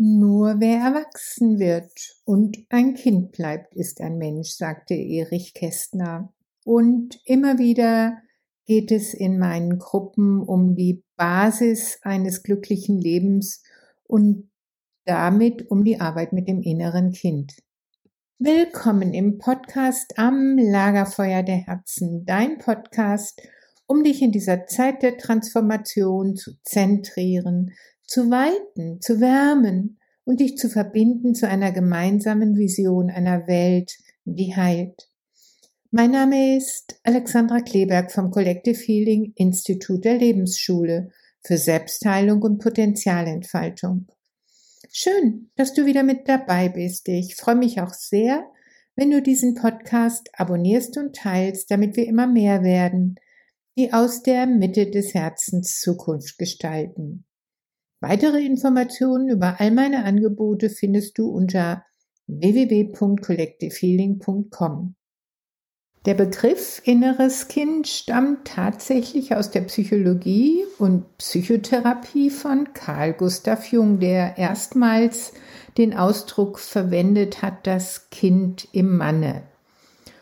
Nur wer erwachsen wird und ein Kind bleibt, ist ein Mensch, sagte Erich Kästner. Und immer wieder geht es in meinen Gruppen um die Basis eines glücklichen Lebens und damit um die Arbeit mit dem inneren Kind. Willkommen im Podcast am Lagerfeuer der Herzen, dein Podcast, um dich in dieser Zeit der Transformation zu zentrieren, zu weiten, zu wärmen und dich zu verbinden zu einer gemeinsamen Vision einer Welt, die heilt. Mein Name ist Alexandra Kleberg vom Collective Healing Institut der Lebensschule für Selbstheilung und Potenzialentfaltung. Schön, dass du wieder mit dabei bist. Ich freue mich auch sehr, wenn du diesen Podcast abonnierst und teilst, damit wir immer mehr werden, die aus der Mitte des Herzens Zukunft gestalten. Weitere Informationen über all meine Angebote findest du unter www.collectivehealing.com. Der Begriff inneres Kind stammt tatsächlich aus der Psychologie und Psychotherapie von Carl Gustav Jung, der erstmals den Ausdruck verwendet hat, das Kind im Manne.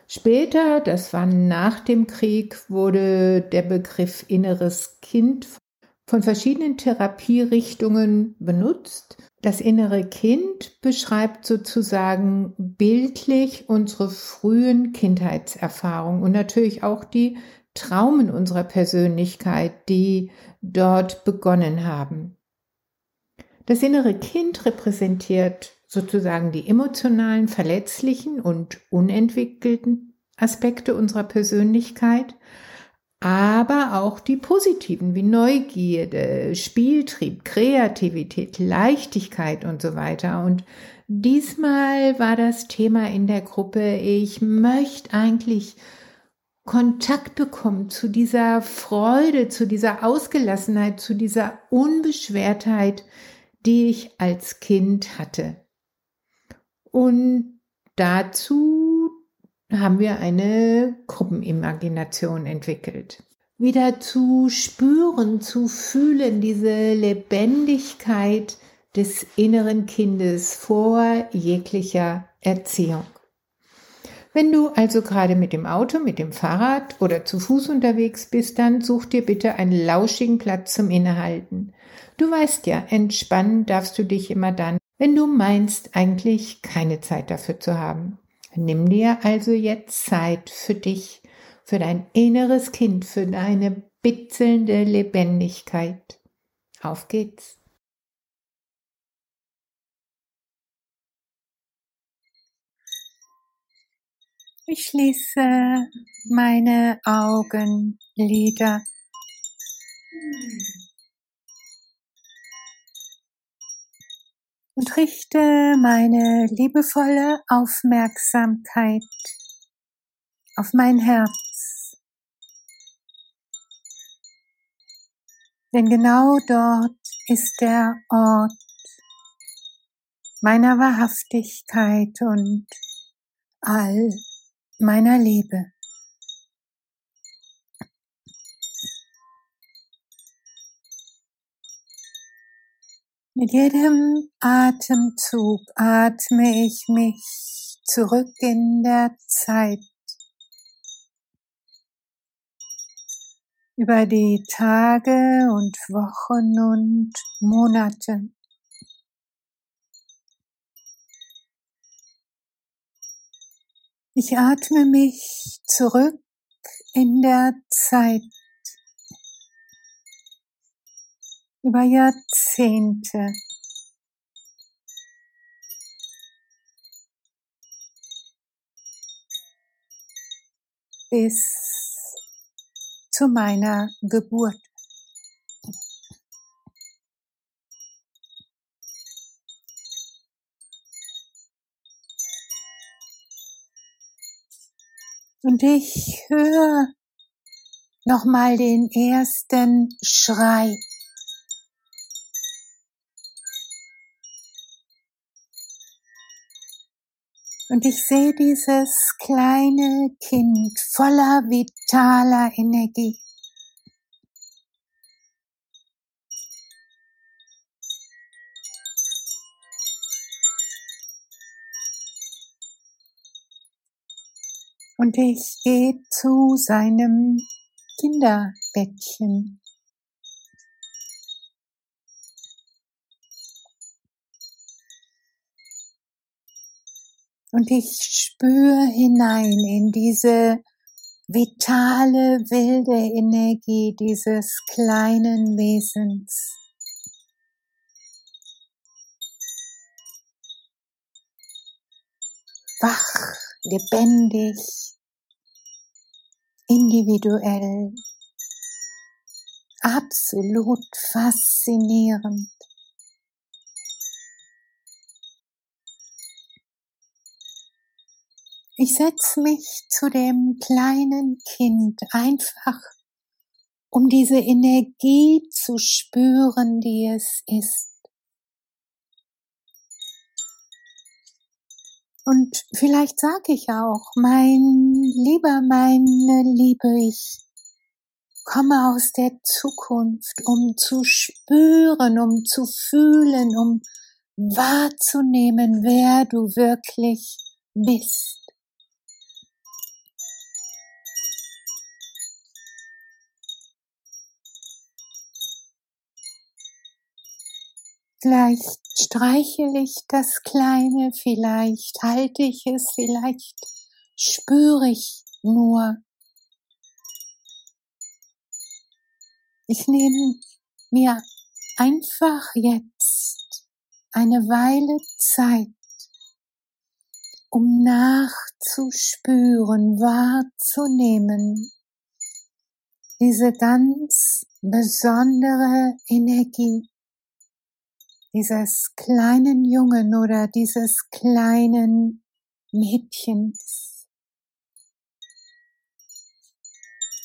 Später, das war nach dem Krieg, wurde der Begriff inneres Kind von verschiedenen Therapierichtungen benutzt. Das innere Kind beschreibt sozusagen bildlich unsere frühen Kindheitserfahrungen und natürlich auch die Traumen unserer Persönlichkeit, die dort begonnen haben. Das innere Kind repräsentiert sozusagen die emotionalen, verletzlichen und unentwickelten Aspekte unserer Persönlichkeit aber auch die positiven wie Neugierde, Spieltrieb, Kreativität, Leichtigkeit und so weiter. Und diesmal war das Thema in der Gruppe, ich möchte eigentlich Kontakt bekommen zu dieser Freude, zu dieser Ausgelassenheit, zu dieser Unbeschwertheit, die ich als Kind hatte. Und dazu haben wir eine Gruppenimagination entwickelt. Wieder zu spüren, zu fühlen, diese Lebendigkeit des inneren Kindes vor jeglicher Erziehung. Wenn du also gerade mit dem Auto, mit dem Fahrrad oder zu Fuß unterwegs bist, dann such dir bitte einen lauschigen Platz zum Innehalten. Du weißt ja, entspannen darfst du dich immer dann, wenn du meinst, eigentlich keine Zeit dafür zu haben. Nimm dir also jetzt Zeit für dich, für dein inneres Kind, für deine bitzelnde Lebendigkeit. Auf geht's. Ich schließe meine Augenlider. Und richte meine liebevolle Aufmerksamkeit auf mein Herz. Denn genau dort ist der Ort meiner Wahrhaftigkeit und all meiner Liebe. Mit jedem Atemzug atme ich mich zurück in der Zeit. Über die Tage und Wochen und Monate. Ich atme mich zurück in der Zeit. Über Jahrzehnte. bis zu meiner Geburt. Und ich höre nochmal den ersten Schrei Und ich sehe dieses kleine Kind voller vitaler Energie. Und ich gehe zu seinem Kinderbettchen. Und ich spüre hinein in diese vitale, wilde Energie dieses kleinen Wesens. Wach, lebendig, individuell, absolut faszinierend. Ich setze mich zu dem kleinen Kind einfach, um diese Energie zu spüren, die es ist. Und vielleicht sage ich auch, mein Lieber, meine Liebe, ich komme aus der Zukunft, um zu spüren, um zu fühlen, um wahrzunehmen, wer du wirklich bist. Vielleicht streichel ich das Kleine, vielleicht halte ich es, vielleicht spüre ich nur. Ich nehme mir einfach jetzt eine Weile Zeit, um nachzuspüren, wahrzunehmen, diese ganz besondere Energie dieses kleinen Jungen oder dieses kleinen Mädchens.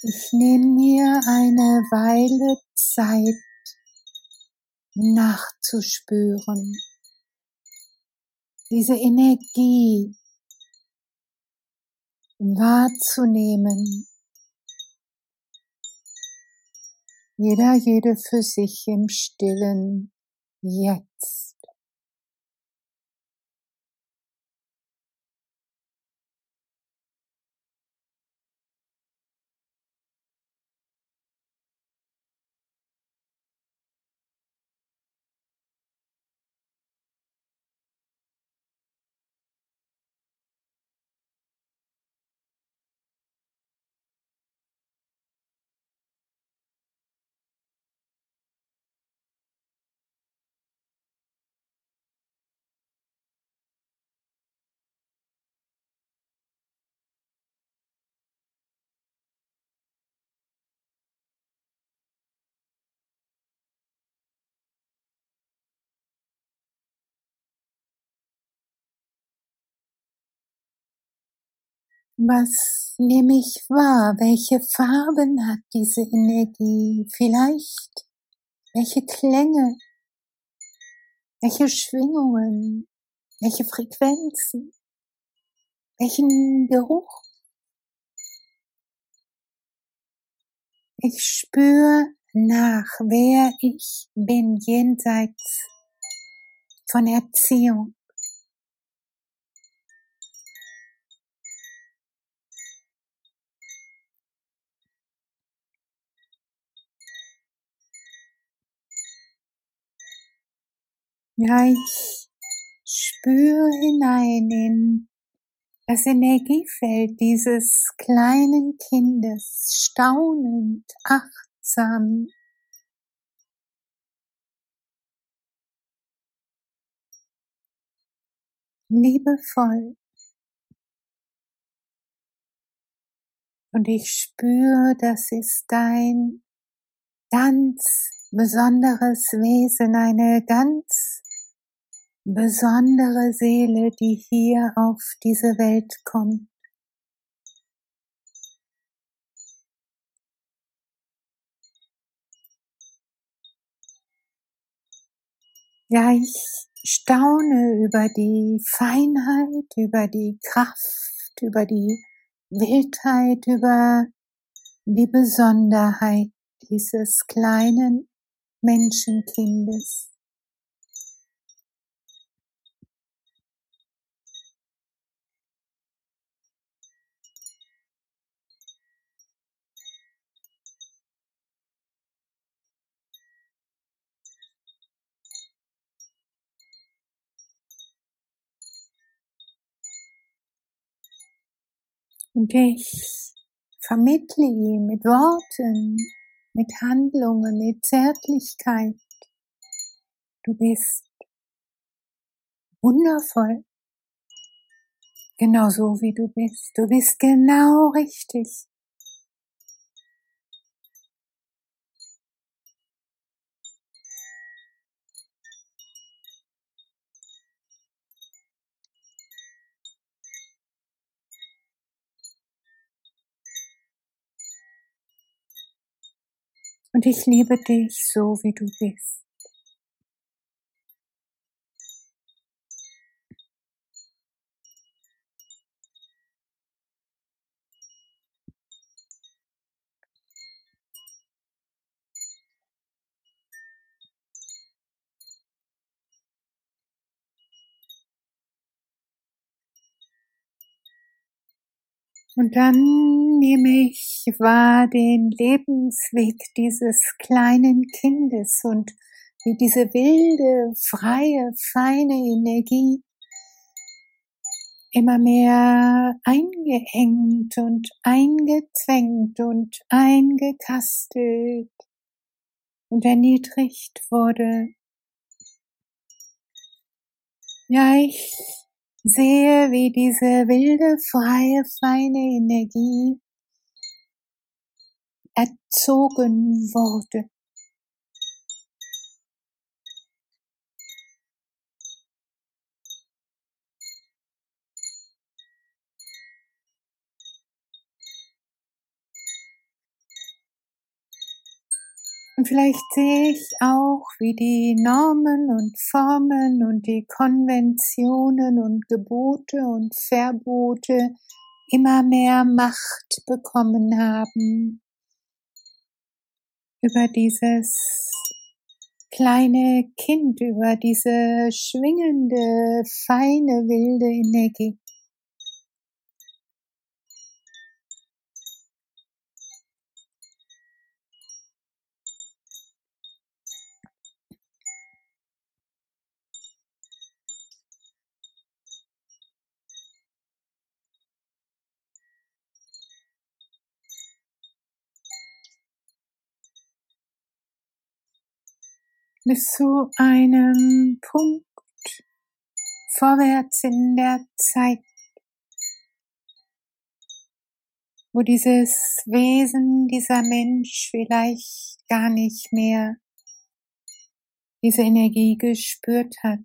Ich nehme mir eine Weile Zeit nachzuspüren. Diese Energie wahrzunehmen. Jeder, jede für sich im Stillen jetzt. Was nehme ich wahr? Welche Farben hat diese Energie? Vielleicht welche Klänge? Welche Schwingungen? Welche Frequenzen? Welchen Geruch? Ich spüre nach, wer ich bin jenseits von Erziehung. Ja, ich spüre hinein in das Energiefeld dieses kleinen Kindes, staunend, achtsam. Liebevoll. Und ich spüre, das ist dein ganz besonderes Wesen, eine ganz besondere Seele, die hier auf diese Welt kommt. Ja, ich staune über die Feinheit, über die Kraft, über die Wildheit, über die Besonderheit dieses kleinen Menschenkindes. Und ich vermittle ihm mit Worten, mit Handlungen, mit Zärtlichkeit. Du bist wundervoll. Genauso wie du bist. Du bist genau richtig. Und ich liebe dich so, wie du bist. Und dann nehme ich wahr den Lebensweg dieses kleinen Kindes und wie diese wilde, freie, feine Energie immer mehr eingeengt und eingezwängt und eingekastelt und erniedrigt wurde. Ja, ich sehe, wie diese wilde, freie, feine Energie erzogen wurde. Und vielleicht sehe ich auch, wie die Normen und Formen und die Konventionen und Gebote und Verbote immer mehr Macht bekommen haben über dieses kleine Kind, über diese schwingende, feine, wilde Energie. Bis zu einem Punkt vorwärts in der Zeit, wo dieses Wesen, dieser Mensch vielleicht gar nicht mehr diese Energie gespürt hat.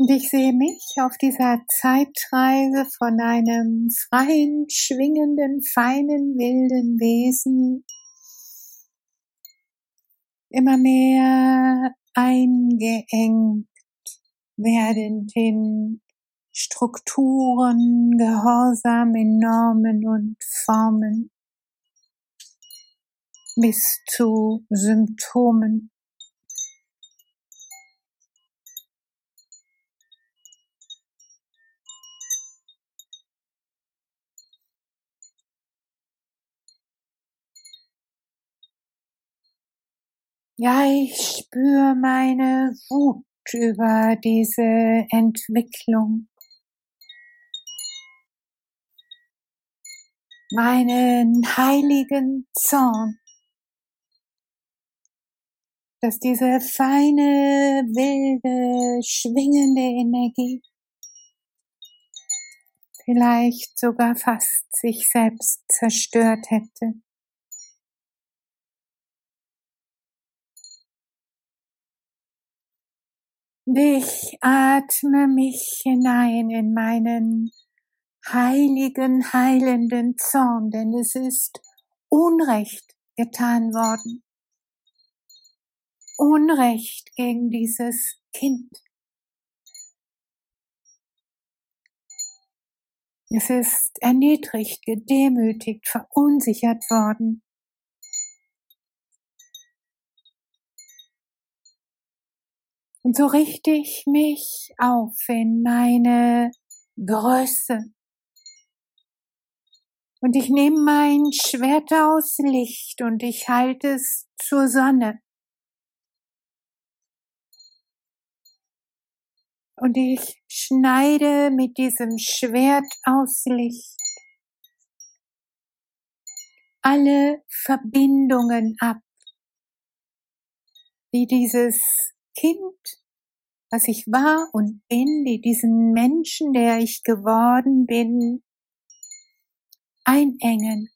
Und ich sehe mich auf dieser Zeitreise von einem freien, schwingenden, feinen, wilden Wesen immer mehr eingeengt werdend in Strukturen, Gehorsam in Normen und Formen bis zu Symptomen. Ja, ich spüre meine Wut über diese Entwicklung. Meinen heiligen Zorn, dass diese feine, wilde, schwingende Energie vielleicht sogar fast sich selbst zerstört hätte. Ich atme mich hinein in meinen heiligen, heilenden Zorn, denn es ist Unrecht getan worden. Unrecht gegen dieses Kind. Es ist erniedrigt, gedemütigt, verunsichert worden. Und so richte ich mich auf in meine Größe, Und ich nehme mein Schwert aus Licht und ich halte es zur Sonne. Und ich schneide mit diesem Schwert aus Licht alle Verbindungen ab, die dieses Kind, was ich war und bin, die diesen Menschen, der ich geworden bin, einengen,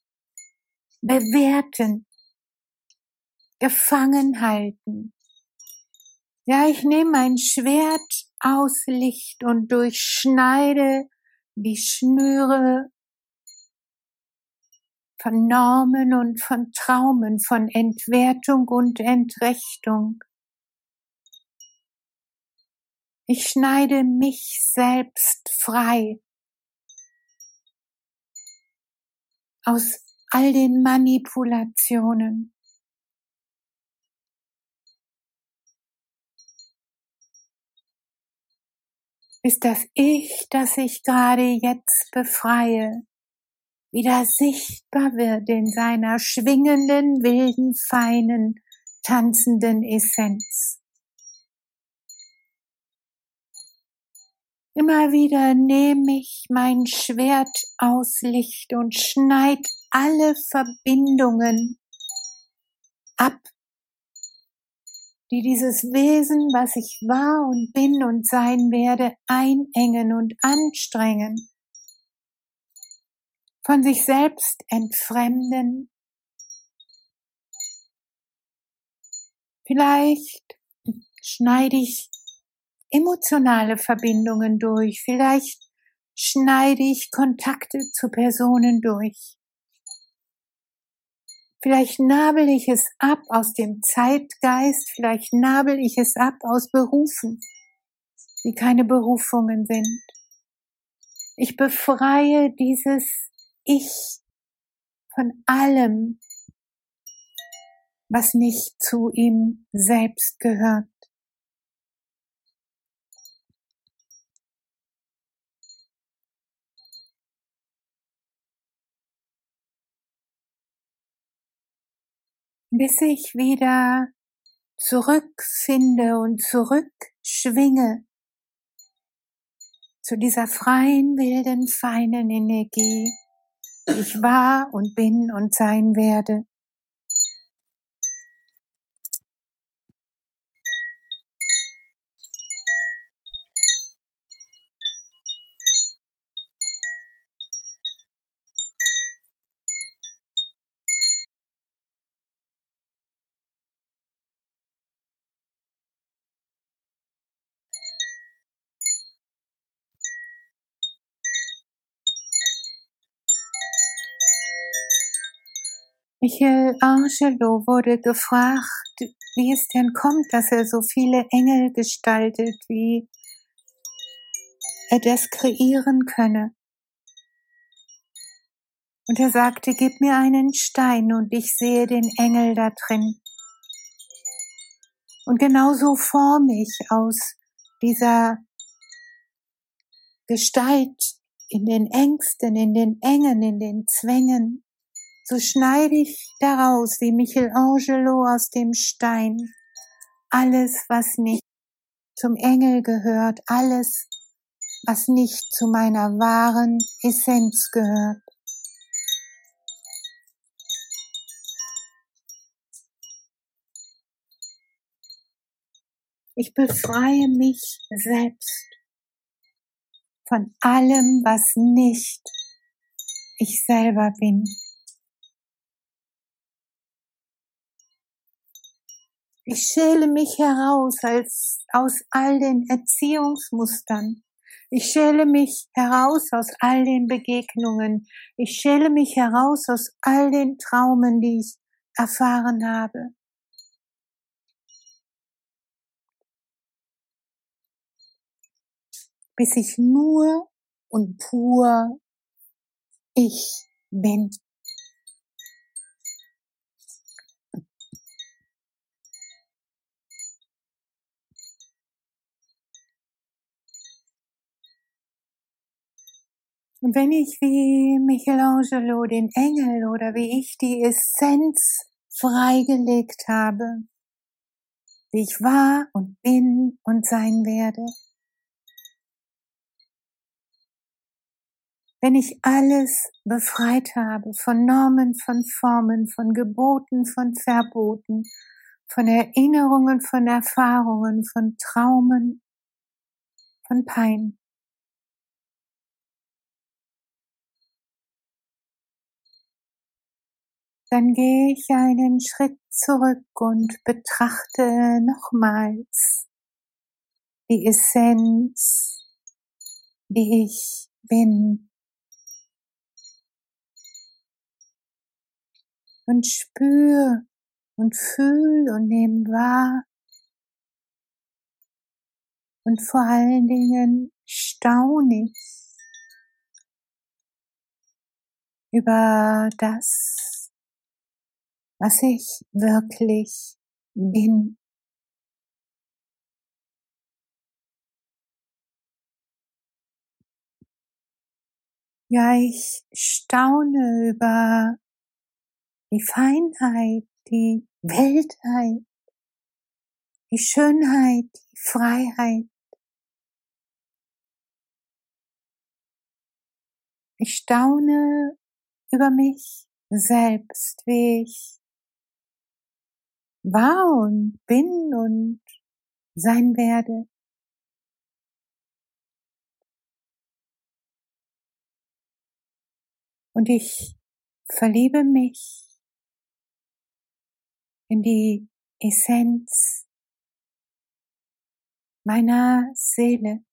bewerten, gefangen halten. Ja, ich nehme mein Schwert aus Licht und durchschneide die Schnüre von Normen und von Traumen, von Entwertung und Entrechtung. Ich schneide mich selbst frei aus all den Manipulationen. ist das Ich, das ich gerade jetzt befreie, wieder sichtbar wird in seiner schwingenden, wilden, feinen, tanzenden Essenz. Immer wieder nehme ich mein Schwert aus Licht und schneid alle Verbindungen ab die dieses Wesen, was ich war und bin und sein werde, einengen und anstrengen, von sich selbst entfremden. Vielleicht schneide ich emotionale Verbindungen durch, vielleicht schneide ich Kontakte zu Personen durch. Vielleicht nabel ich es ab aus dem Zeitgeist, vielleicht nabel ich es ab aus Berufen, die keine Berufungen sind. Ich befreie dieses Ich von allem, was nicht zu ihm selbst gehört. Bis ich wieder zurückfinde und zurückschwinge zu dieser freien, wilden, feinen Energie, die ich war und bin und sein werde. Michelangelo wurde gefragt, wie es denn kommt, dass er so viele Engel gestaltet, wie er das kreieren könne. Und er sagte, gib mir einen Stein und ich sehe den Engel da drin. Und genauso forme ich aus dieser Gestalt in den Ängsten, in den Engen, in den Zwängen, so schneide ich daraus wie Michelangelo aus dem Stein alles, was nicht zum Engel gehört, alles, was nicht zu meiner wahren Essenz gehört. Ich befreie mich selbst von allem, was nicht ich selber bin. Ich schäle mich heraus als aus all den Erziehungsmustern. Ich schäle mich heraus aus all den Begegnungen. Ich schäle mich heraus aus all den Traumen, die ich erfahren habe. Bis ich nur und pur ich bin. Und wenn ich wie Michelangelo den Engel oder wie ich die Essenz freigelegt habe, wie ich war und bin und sein werde, wenn ich alles befreit habe von Normen, von Formen, von Geboten, von Verboten, von Erinnerungen, von Erfahrungen, von Traumen, von Pein. Dann gehe ich einen Schritt zurück und betrachte nochmals die Essenz, die ich bin. und spür und fühl und nehm wahr und vor allen Dingen staun ich über das, was ich wirklich bin. Ja, ich staune über die Feinheit, die Weltheit, die Schönheit, die Freiheit. Ich staune über mich selbst, wie ich war und bin und sein werde. Und ich verliebe mich in die Essenz meiner Seele,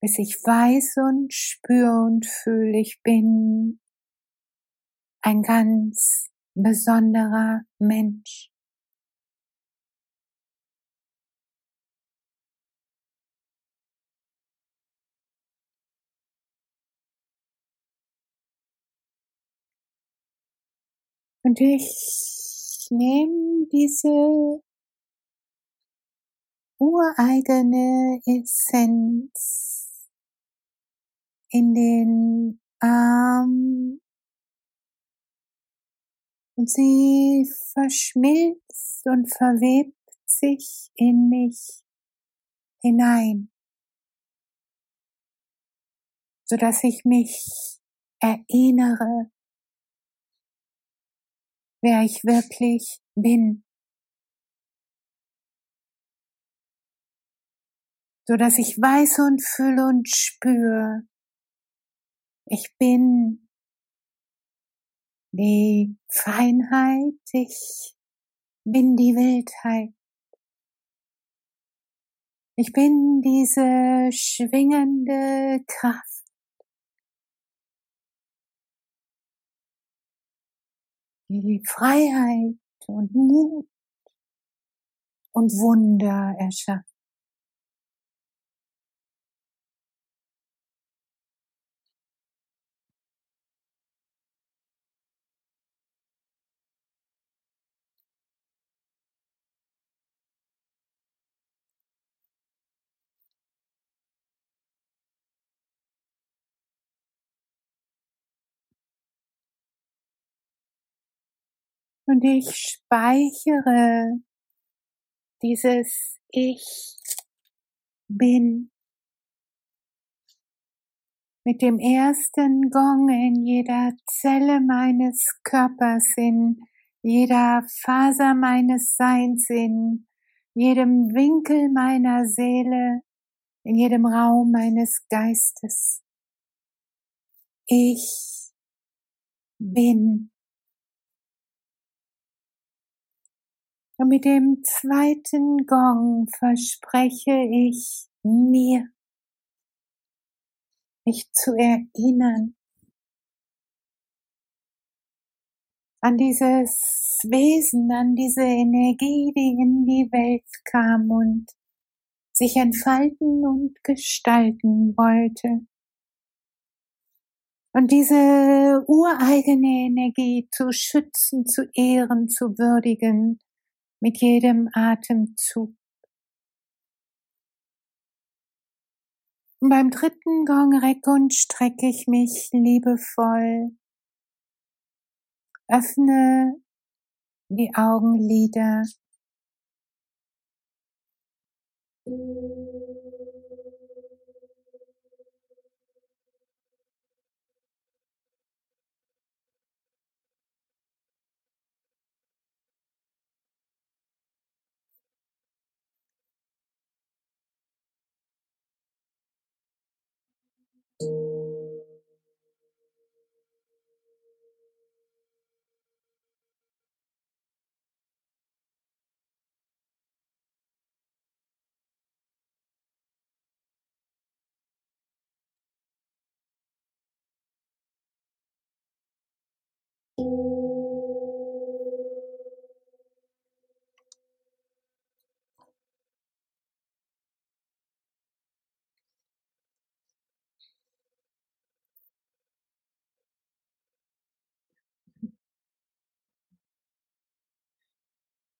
bis ich weiß und spüre und fühle, ich bin ein ganz besonderer Mensch. Und ich nehme diese ureigene Essenz in den Arm und sie verschmilzt und verwebt sich in mich hinein, so dass ich mich erinnere wer ich wirklich bin. So dass ich weiß und fühle und spüre, ich bin die Feinheit, ich bin die Wildheit. Ich bin diese schwingende Kraft. die Freiheit und Mut und Wunder erschafft. Und ich speichere dieses Ich bin mit dem ersten Gong in jeder Zelle meines Körpers, in jeder Faser meines Seins, in jedem Winkel meiner Seele, in jedem Raum meines Geistes. Ich bin Und mit dem zweiten Gong verspreche ich mir, mich zu erinnern an dieses Wesen, an diese Energie, die in die Welt kam und sich entfalten und gestalten wollte. Und diese ureigene Energie zu schützen, zu ehren, zu würdigen, mit jedem Atemzug. Und beim dritten Gong recke und strecke ich mich liebevoll. Öffne die Augenlider.